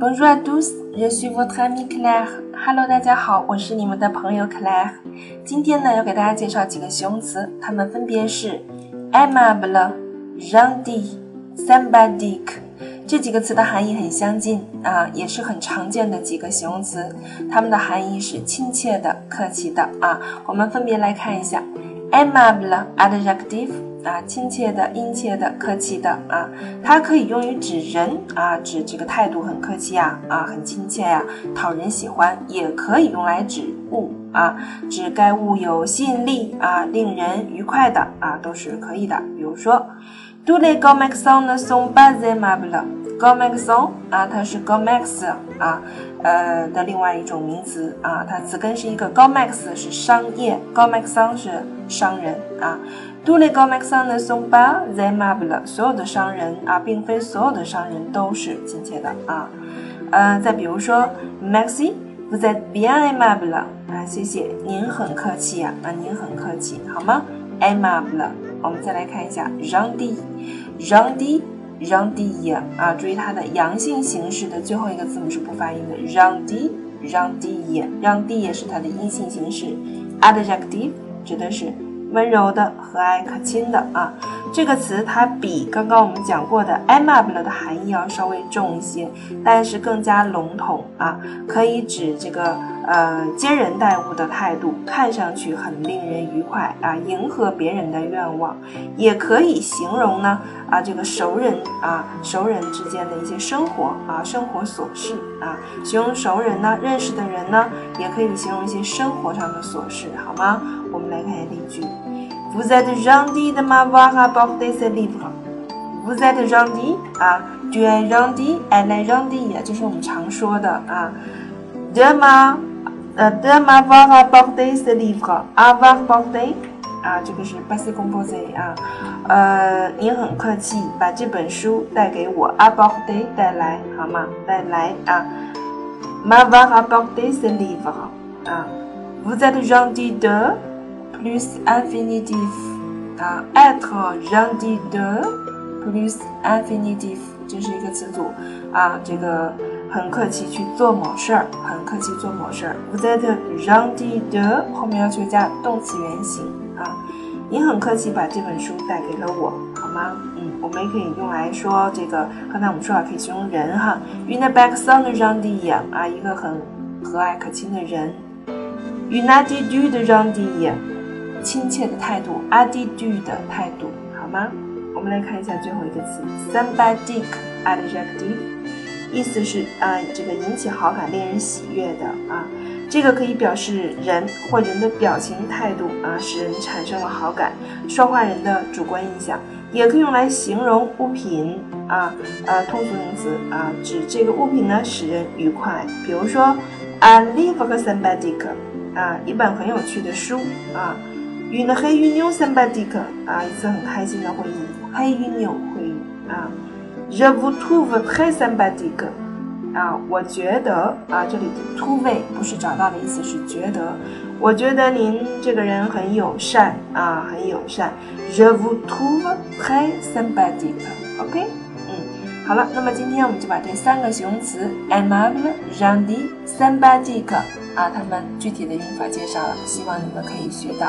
Bonjour à tous, je suis votre ami Claire. Hello，大家好，我是你们的朋友 Claire。今天呢，要给大家介绍几个形容词，它们分别是 aimable、gentil、sympathique。这几个词的含义很相近啊，也是很常见的几个形容词，它们的含义是亲切的、客气的啊。我们分别来看一下 aimable adjective。啊，亲切的、殷切的、客气的啊，它可以用于指人啊，指这个态度很客气呀，啊，很亲切呀，讨人喜欢；也可以用来指物啊，指该物有吸引力啊，令人愉快的啊，都是可以的。比如说，tous les grands magasins ne sont pas aimables。Grand magasin 啊，它是 g o m a x 啊，呃的另外一种名词啊，它词根是一个 g o m a x 是商业，grand magasin 是商人啊。tous les grands magasins ne sont pas aimables，所有的商人啊，并非所有的商人都是亲切的啊。呃，再比如说，Maxi，vous êtes bien aimable 啊，谢谢，您很客气呀，啊，您很客气，好吗？aimable，我们再来看一下让 o n d i 啊，注意它的阳性形式的最后一个字母是不发音的让 o n d i r o n d i n d i 是它的阴性形式。Adjective 指的是温柔的、和蔼可亲的啊。这个词它比刚刚我们讲过的 amable 的含义要稍微重一些，但是更加笼统啊，可以指这个呃接人待物的态度，看上去很令人愉快啊，迎合别人的愿望，也可以形容呢啊这个熟人啊熟人之间的一些生活啊生活琐事啊，形容熟人呢认识的人呢，也可以形容一些生活上的琐事，好吗？我们来看一下例句 ：Vous êtes gentil de m'avoir apporté ce livre. Vous êtes gentil 啊，tu es gentil, elle est gentille，就是我们常说的啊，de m'a 呃 de m'avoir apporté ce livre. Avoir porté 啊，这个是 passé composé 啊，呃，您很客气，把这本书带给我，apporté 带来好吗？带来啊，m'avoir apporté ce livre 啊，Vous êtes gentil de plus infinitif 啊，être gentil de plus infinitif 这是一个词组啊，这个很客气去做某事儿，很客气做某事儿。Vous êtes gentil de 后面要求加动词原形啊，你很客气把这本书带给了我，好吗？嗯，我们也可以用来说这个，刚才我们说了可以形容人哈 Une personne r e n d y 啊，一个很和蔼可亲的人，une attitude gentille。亲切的态度，attitude 的态度，好吗？我们来看一下最后一个词，sympathetic adjective，意思是啊，这个引起好感、令人喜悦的啊，这个可以表示人或人的表情、态度啊，使人产生了好感。说话人的主观印象，也可以用来形容物品啊，呃，通俗名词啊，指这个物品呢使人愉快。比如说，a live a sympathique，啊，一本很有趣的书啊。Une réunion sympathique 啊，一次很开心的会议。Réunion 会议啊，Je vous trouve très sympathique 啊，我觉得啊，这里的 trouve 不是找到的意思，是觉得。我觉得您这个人很友善啊，很友善。Je vous trouve très sympathique。OK，嗯，好了，那么今天我们就把这三个形容词 aimable、gentil、sympathique 啊，它们具体的用法介绍了，希望你们可以学到。